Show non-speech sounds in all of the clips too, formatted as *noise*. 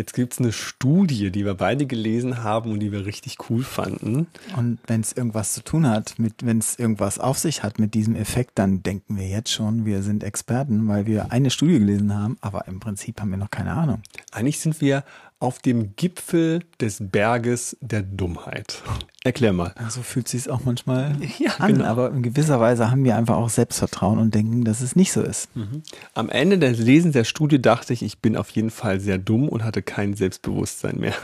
Jetzt gibt es eine Studie, die wir beide gelesen haben und die wir richtig cool fanden. Und wenn es irgendwas zu tun hat, wenn es irgendwas auf sich hat mit diesem Effekt, dann denken wir jetzt schon, wir sind Experten, weil wir eine Studie gelesen haben, aber im Prinzip haben wir noch keine Ahnung. Eigentlich sind wir auf dem Gipfel des Berges der Dummheit. Erklär mal. So also fühlt sich auch manchmal *laughs* ja, an, genau. aber in gewisser Weise haben wir einfach auch Selbstvertrauen und denken, dass es nicht so ist. Mhm. Am Ende des Lesens der Studie dachte ich, ich bin auf jeden Fall sehr dumm und hatte kein Selbstbewusstsein mehr.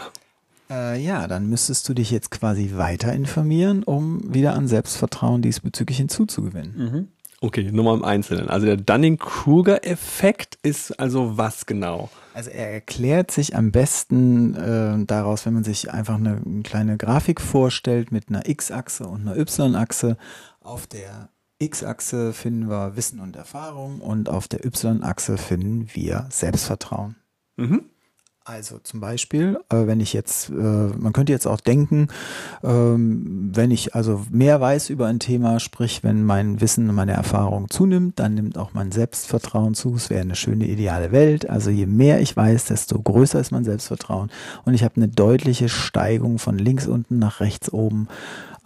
Äh, ja, dann müsstest du dich jetzt quasi weiter informieren, um wieder an Selbstvertrauen diesbezüglich hinzuzugewinnen. Mhm. Okay, nur mal im Einzelnen. Also der Dunning-Kruger-Effekt ist also was genau? Also er erklärt sich am besten äh, daraus, wenn man sich einfach eine, eine kleine Grafik vorstellt mit einer X-Achse und einer Y-Achse. Auf der X-Achse finden wir Wissen und Erfahrung und auf der Y-Achse finden wir Selbstvertrauen. Mhm. Also zum Beispiel, äh, wenn ich jetzt, äh, man könnte jetzt auch denken, ähm, wenn ich also mehr weiß über ein Thema, sprich, wenn mein Wissen, meine Erfahrung zunimmt, dann nimmt auch mein Selbstvertrauen zu. Es wäre eine schöne ideale Welt. Also je mehr ich weiß, desto größer ist mein Selbstvertrauen. Und ich habe eine deutliche Steigung von links unten nach rechts oben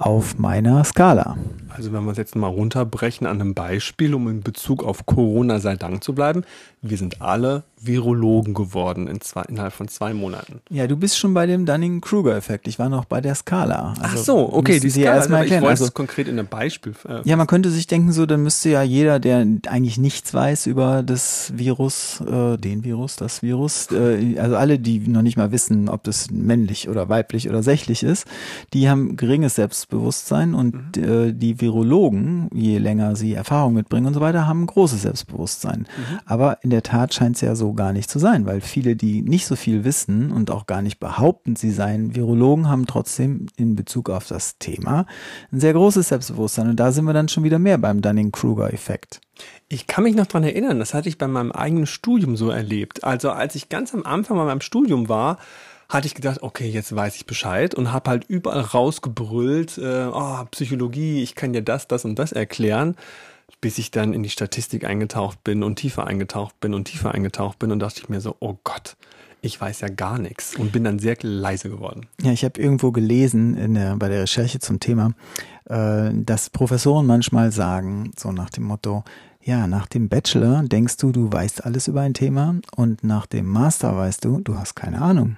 auf meiner Skala. Also wenn wir es jetzt mal runterbrechen an einem Beispiel, um in Bezug auf Corona sei Dank zu bleiben. Wir sind alle Virologen geworden in zwei, innerhalb von zwei Monaten. Ja, du bist schon bei dem Dunning-Kruger-Effekt. Ich war noch bei der Skala. Also Ach so, okay, die Skala. Erstmal erklären. Ich wollte also, es konkret in einem Beispiel. Äh, ja, man könnte sich denken, so, dann müsste ja jeder, der eigentlich nichts weiß über das Virus, äh, den Virus, das Virus, äh, also alle, die noch nicht mal wissen, ob das männlich oder weiblich oder sächlich ist, die haben geringes Selbstbewusstsein und mhm. äh, die Virologen, je länger sie Erfahrung mitbringen und so weiter, haben großes Selbstbewusstsein. Mhm. Aber in der Tat scheint es ja so gar nicht zu sein, weil viele, die nicht so viel wissen und auch gar nicht behaupten, sie seien Virologen, haben trotzdem in Bezug auf das Thema ein sehr großes Selbstbewusstsein. Und da sind wir dann schon wieder mehr beim Dunning-Kruger-Effekt. Ich kann mich noch dran erinnern, das hatte ich bei meinem eigenen Studium so erlebt. Also als ich ganz am Anfang bei meinem Studium war, hatte ich gedacht, okay, jetzt weiß ich Bescheid und habe halt überall rausgebrüllt, äh, oh, Psychologie, ich kann dir das, das und das erklären bis ich dann in die Statistik eingetaucht bin und tiefer eingetaucht bin und tiefer eingetaucht bin und dachte ich mir so, oh Gott, ich weiß ja gar nichts und bin dann sehr leise geworden. Ja, ich habe irgendwo gelesen der, bei der Recherche zum Thema, äh, dass Professoren manchmal sagen, so nach dem Motto, ja, nach dem Bachelor denkst du, du weißt alles über ein Thema und nach dem Master weißt du, du hast keine Ahnung.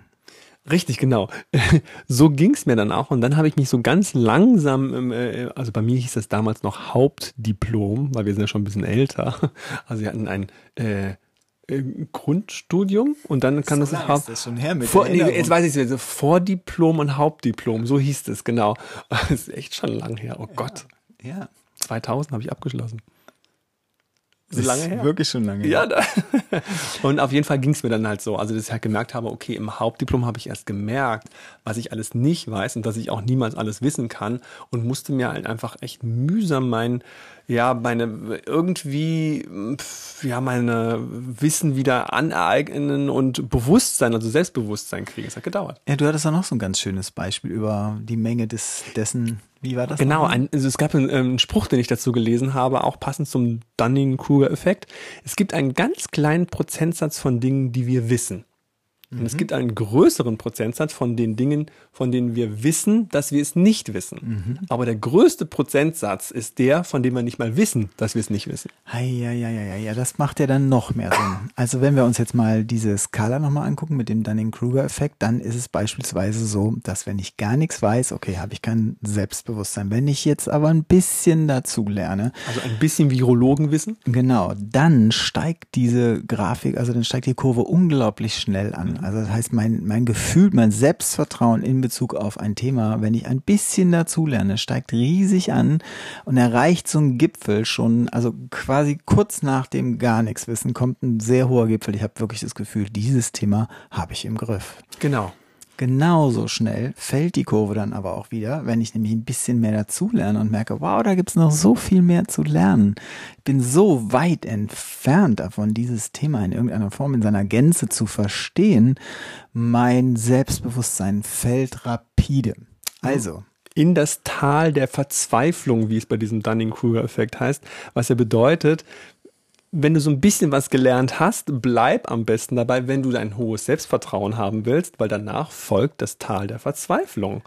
Richtig, genau. *laughs* So ging's mir dann auch. Und dann habe ich mich so ganz langsam, äh, also bei mir hieß das damals noch Hauptdiplom, weil wir sind ja schon ein bisschen älter. *laughs* Also wir hatten ein äh, äh Grundstudium und dann kann so das, das ist schon her mit vor, nee, jetzt weiß ich es Vordiplom und Hauptdiplom, so hieß es genau. *laughs* Das ist echt schon lang her. Oh ja, Gott. Ja. 2000 habe ich abgeschlossen so lange her. Wirklich schon lange ja, her. Ja. *laughs* und auf jeden Fall ging es mir dann halt so. Also, dass ich halt gemerkt habe, okay, im Hauptdiplom habe ich erst gemerkt, was ich alles nicht weiß und dass ich auch niemals alles wissen kann und musste mir halt einfach echt mühsam mein, ja, meine, irgendwie, ja, meine Wissen wieder aneignen und Bewusstsein, also Selbstbewusstsein kriegen. Es hat gedauert. Ja, du hattest auch noch so ein ganz schönes Beispiel über die Menge des, dessen, wie war das? Genau, ein, also es gab einen, ähm, einen, Spruch, den ich dazu gelesen habe, auch passend zum Dunning-Kruger-Effekt. Es gibt einen ganz kleinen Prozentsatz von Dingen, die wir wissen. Und es mhm. gibt einen größeren Prozentsatz von den Dingen, von denen wir wissen, dass wir es nicht wissen. Mhm. Aber der größte Prozentsatz ist der, von dem wir nicht mal wissen, dass wir es nicht wissen. Ja, ja, ja, ja, ja, das macht ja dann noch mehr Sinn. Also wenn wir uns jetzt mal diese Skala nochmal angucken mit dem Dunning-Kruger-Effekt, dann ist es beispielsweise so, dass wenn ich gar nichts weiß, okay, habe ich kein Selbstbewusstsein. Wenn ich jetzt aber ein bisschen dazu lerne. Also ein bisschen Virologenwissen? Genau, dann steigt diese Grafik, also dann steigt die Kurve unglaublich schnell an. Also das heißt, mein, mein Gefühl, mein Selbstvertrauen in Bezug auf ein Thema, wenn ich ein bisschen dazulerne, steigt riesig an und erreicht so einen Gipfel schon, also quasi kurz nach dem gar nichts wissen, kommt ein sehr hoher Gipfel. Ich habe wirklich das Gefühl, dieses Thema habe ich im Griff. Genau. Genauso schnell fällt die Kurve dann aber auch wieder, wenn ich nämlich ein bisschen mehr dazulerne und merke, wow, da gibt's noch so viel mehr zu lernen. Ich bin so weit entfernt davon, dieses Thema in irgendeiner Form in seiner Gänze zu verstehen. Mein Selbstbewusstsein fällt rapide. Also, in das Tal der Verzweiflung, wie es bei diesem Dunning-Kruger-Effekt heißt, was ja bedeutet, wenn du so ein bisschen was gelernt hast, bleib am besten dabei, wenn du ein hohes Selbstvertrauen haben willst, weil danach folgt das Tal der Verzweiflung.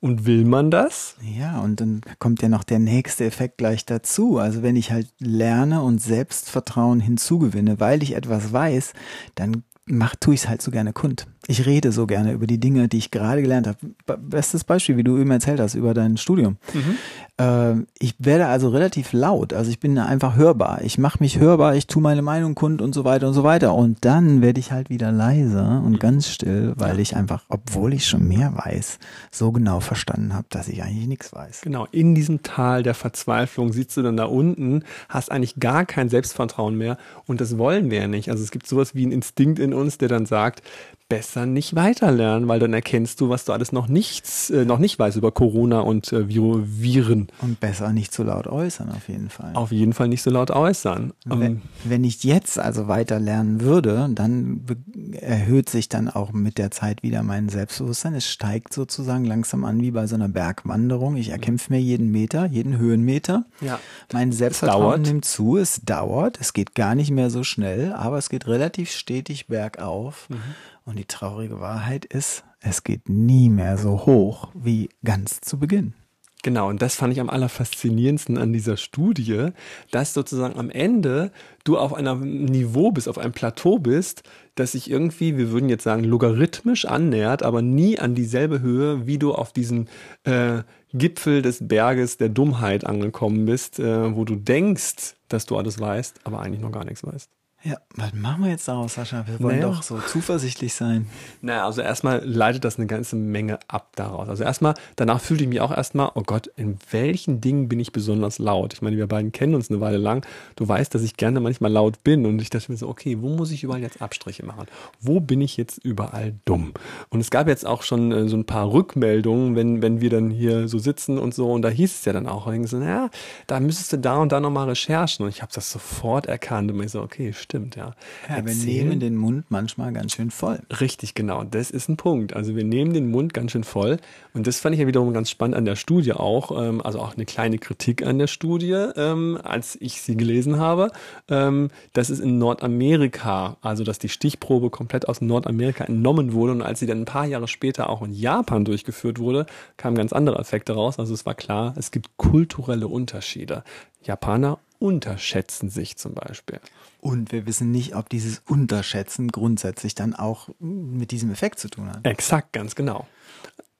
Und will man das? Ja, und dann kommt ja noch der nächste Effekt gleich dazu. Also wenn ich halt lerne und Selbstvertrauen hinzugewinne, weil ich etwas weiß, dann mach, tue ich es halt so gerne kund. Ich rede so gerne über die Dinge, die ich gerade gelernt habe. Bestes Beispiel, wie du eben erzählt hast, über dein Studium. Mhm. Äh, ich werde also relativ laut, also ich bin einfach hörbar. Ich mache mich hörbar, ich tue meine Meinung kund und so weiter und so weiter. Und dann werde ich halt wieder leiser und ganz still, weil ja. ich einfach, obwohl ich schon mehr weiß, so genau verstanden habe, dass ich eigentlich nichts weiß. Genau, in diesem Tal der Verzweiflung sitzt du dann da unten, hast eigentlich gar kein Selbstvertrauen mehr und das wollen wir ja nicht. Also es gibt sowas wie ein Instinkt in uns, der dann sagt, besser nicht weiterlernen, weil dann erkennst du, was du alles noch nichts, äh, noch nicht weißt über Corona und äh, Viren. Und besser nicht so laut äußern, auf jeden Fall. Auf jeden Fall nicht so laut äußern. Wenn, ähm, wenn ich jetzt also weiter lernen würde, dann erhöht sich dann auch mit der Zeit wieder mein Selbstbewusstsein. Es steigt sozusagen langsam an wie bei so einer Bergwanderung. Ich erkämpfe mir jeden Meter, jeden Höhenmeter. Ja. Mein Selbstvertrauen nimmt zu, es dauert, es geht gar nicht mehr so schnell, aber es geht relativ stetig bergauf. Mhm. Und die traurige Wahrheit ist, es geht nie mehr so hoch wie ganz zu Beginn. Genau, und das fand ich am allerfaszinierendsten an dieser Studie, dass sozusagen am Ende du auf einem Niveau bist, auf einem Plateau bist, das sich irgendwie, wir würden jetzt sagen, logarithmisch annähert, aber nie an dieselbe Höhe, wie du auf diesen äh, Gipfel des Berges der Dummheit angekommen bist, äh, wo du denkst, dass du alles weißt, aber eigentlich noch gar nichts weißt. Ja, was machen wir jetzt daraus, Sascha? Wir wollen naja. doch so zuversichtlich sein. Naja, also erstmal leitet das eine ganze Menge ab daraus. Also erstmal, danach fühlte ich mich auch erstmal, oh Gott, in welchen Dingen bin ich besonders laut? Ich meine, wir beiden kennen uns eine Weile lang. Du weißt, dass ich gerne manchmal laut bin und ich dachte mir so, okay, wo muss ich überall jetzt Abstriche machen? Wo bin ich jetzt überall dumm? Und es gab jetzt auch schon äh, so ein paar Rückmeldungen, wenn, wenn wir dann hier so sitzen und so und da hieß es ja dann auch, so, naja, da müsstest du da und da nochmal recherchen und ich habe das sofort erkannt und ich so, okay, stimmt, ja. Ja, wir nehmen den Mund manchmal ganz schön voll. Richtig, genau. Das ist ein Punkt. Also wir nehmen den Mund ganz schön voll. Und das fand ich ja wiederum ganz spannend an der Studie auch. Ähm, also auch eine kleine Kritik an der Studie, ähm, als ich sie gelesen habe. Ähm, dass es in Nordamerika, also dass die Stichprobe komplett aus Nordamerika entnommen wurde und als sie dann ein paar Jahre später auch in Japan durchgeführt wurde, kamen ganz andere Effekte raus. Also es war klar, es gibt kulturelle Unterschiede. Japaner unterschätzen sich zum Beispiel. Und wir wissen nicht, ob dieses Unterschätzen grundsätzlich dann auch mit diesem Effekt zu tun hat. Exakt, ganz genau.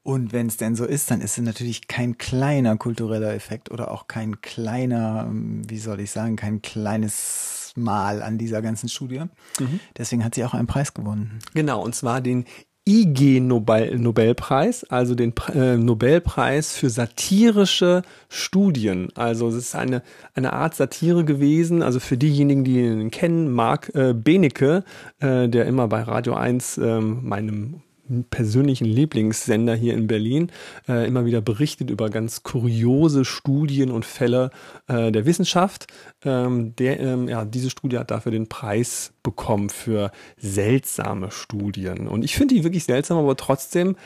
Und wenn es denn so ist, dann ist es natürlich kein kleiner kultureller Effekt oder auch kein kleiner, wie soll ich sagen, kein kleines Mal an dieser ganzen Studie. Mhm. Deswegen hat sie auch einen Preis gewonnen. Genau, und zwar den IG-Nobelpreis, also den äh, Nobelpreis für satirische Studien. Also es ist eine, eine Art Satire gewesen, also für diejenigen, die ihn kennen, Marc äh, Benecke, äh, der immer bei Radio 1, äh, meinem persönlichen Lieblingssender hier in Berlin äh, immer wieder berichtet über ganz kuriose Studien und Fälle äh, der Wissenschaft. Ähm, der, ähm, ja, diese Studie hat dafür den Preis bekommen für seltsame Studien. Und ich finde die wirklich seltsam, aber trotzdem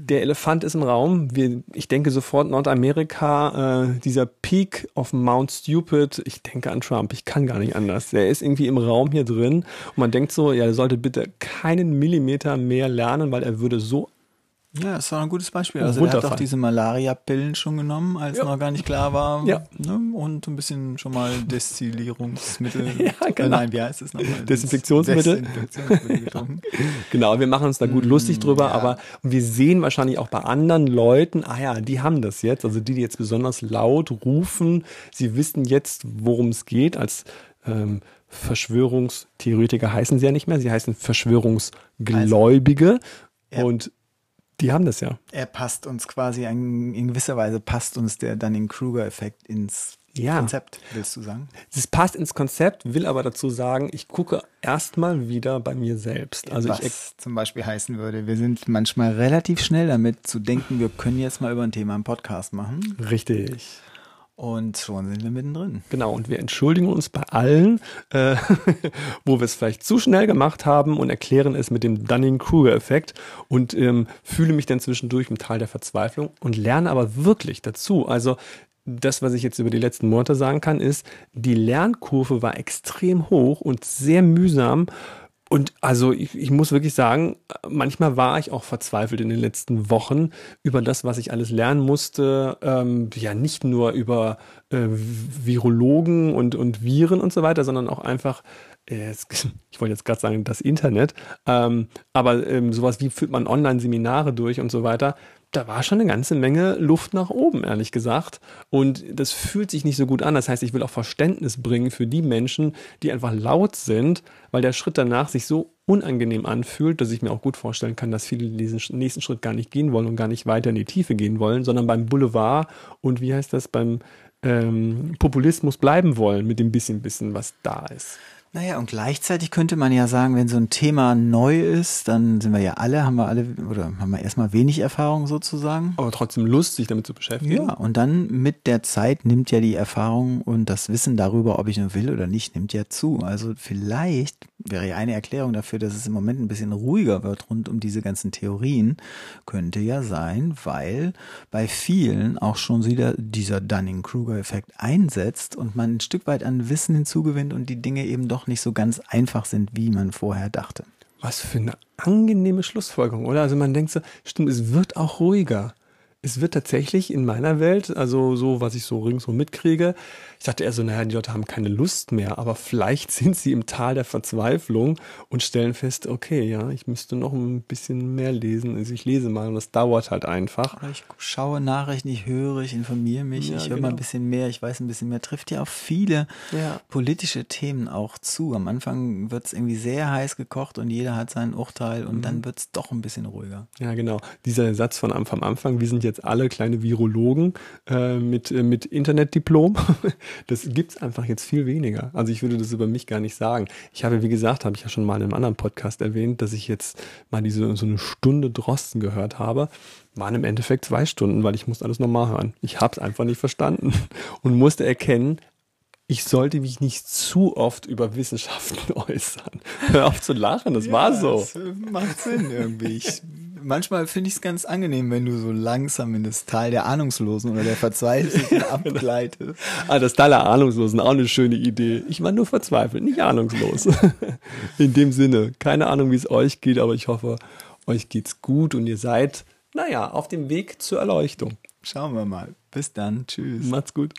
der Elefant ist im Raum. Wir, ich denke sofort Nordamerika, äh, dieser Peak of Mount Stupid. Ich denke an Trump. Ich kann gar nicht anders. Der ist irgendwie im Raum hier drin und man denkt so, ja, er sollte bitte keinen Millimeter mehr lernen, weil er würde so ja, das war ein gutes Beispiel. Also er hat auch diese Malaria-Pillen schon genommen, als ja. noch gar nicht klar war. Ja. Ne? Und ein bisschen schon mal Destillierungsmittel. *laughs* ja, genau. Nein, wie heißt es nochmal? Desinfektionsmittel. Desinfektionsmittel *laughs* genau, wir machen uns da gut lustig mm, drüber, ja. aber wir sehen wahrscheinlich auch bei anderen Leuten, ah ja, die haben das jetzt, also die, die jetzt besonders laut rufen, sie wissen jetzt, worum es geht, als ähm, Verschwörungstheoretiker heißen sie ja nicht mehr, sie heißen Verschwörungsgläubige. Also, und die haben das ja. Er passt uns quasi, in gewisser Weise passt uns der dann den Kruger-Effekt ins Ja. Konzept, willst du sagen? Es passt ins Konzept, will aber dazu sagen, ich gucke erstmal wieder bei mir selbst. Also Was ich zum Beispiel heißen würde, wir sind manchmal relativ schnell damit zu denken, wir können jetzt mal über ein Thema einen Podcast machen. richtig. Und schon sind wir mittendrin. Genau, und wir entschuldigen uns bei allen, äh, *laughs* wo wir es vielleicht zu schnell gemacht haben und erklären es mit dem Dunning-Kruger-Effekt und ähm, fühle mich dann zwischendurch im Tal der Verzweiflung und lerne aber wirklich dazu. Also das, was ich jetzt über die letzten Monate sagen kann, ist, die Lernkurve war extrem hoch und sehr mühsam. Und also ich, ich muss wirklich sagen, manchmal war ich auch verzweifelt in den letzten Wochen über das, was ich alles lernen musste. Ähm, ja, nicht nur über äh, Virologen und, und Viren und so weiter, sondern auch einfach, äh, *laughs* ich wollte jetzt gerade sagen, das Internet. Ähm, aber ähm, sowas wie führt man Online-Seminare durch und so weiter. Da war schon eine ganze Menge Luft nach oben, ehrlich gesagt. Und das fühlt sich nicht so gut an. Das heißt, ich will auch Verständnis bringen für die Menschen, die einfach laut sind, weil der Schritt danach sich so unangenehm anfühlt, dass ich mir auch gut vorstellen kann, dass viele diesen nächsten Schritt gar nicht gehen wollen und gar nicht weiter in die Tiefe gehen wollen, sondern beim Boulevard und wie heißt das, beim ähm, Populismus bleiben wollen mit dem bisschen Wissen, was da ist. Naja, und gleichzeitig könnte man ja sagen, wenn so ein Thema neu ist, dann sind wir ja alle, haben wir alle, oder haben wir erstmal wenig Erfahrung sozusagen. Aber trotzdem Lust, sich damit zu beschäftigen. Ja, und dann mit der Zeit nimmt ja die Erfahrung und das Wissen darüber, ob ich nur will oder nicht, nimmt ja zu. Also vielleicht wäre ja eine Erklärung dafür, dass es im Moment ein bisschen ruhiger wird rund um diese ganzen Theorien, könnte ja sein, weil bei vielen auch schon wieder dieser Dunning-Kruger-Effekt einsetzt und man ein Stück weit an Wissen hinzugewinnt und die Dinge eben doch nicht so ganz einfach sind, wie man vorher dachte. Was für eine angenehme Schlussfolgerung, oder? Also man denkt so, stimmt, es wird auch ruhiger. Es wird tatsächlich in meiner Welt, also so, was ich so ringsum mitkriege, ich dachte eher so, naja, die Leute haben keine Lust mehr, aber vielleicht *laughs* sind sie im Tal der Verzweiflung und stellen fest, okay, ja, ich müsste noch ein bisschen mehr lesen. Also ich lese mal und das dauert halt einfach. Oder ich schaue Nachrichten, ich höre, ich informiere mich, Ja, ich höre mal ein genau. bisschen mehr, ich weiß ein bisschen mehr. Trifft ja auf viele Ja. politische Themen auch zu. Am Anfang wird es irgendwie sehr heiß gekocht und jeder hat sein Urteil und Mhm. dann wird es doch ein bisschen ruhiger. Ja, genau. Dieser Satz von am, vom Anfang, wir sind jetzt alle kleine Virologen äh, mit, äh, mit Internetdiplom, *laughs* das gibt's einfach jetzt viel weniger. Also ich würde das über mich gar nicht sagen. Ich habe, wie gesagt, habe ich ja schon mal in einem anderen Podcast erwähnt, dass ich jetzt mal diese so eine Stunde Drosten gehört habe. Waren im Endeffekt zwei Stunden, weil ich musste alles nochmal hören. Ich habe es einfach nicht verstanden *laughs* und musste erkennen, ich sollte mich nicht zu oft über Wissenschaften *laughs* äußern. Hör auf zu lachen, das war so. Das äh, macht Sinn irgendwie. Ich, manchmal finde ich es ganz angenehm, wenn du so langsam in das Tal der Ahnungslosen oder der Verzweifelten *laughs* abgleitest. Ah, das Tal der Ahnungslosen, auch eine schöne Idee. Ich war nur verzweifelt, nicht ahnungslos. *laughs* In dem Sinne, keine Ahnung, wie es euch geht, aber ich hoffe, euch geht's gut und ihr seid, naja, auf dem Weg zur Erleuchtung. Schauen wir mal. Bis dann. Tschüss. Macht's gut.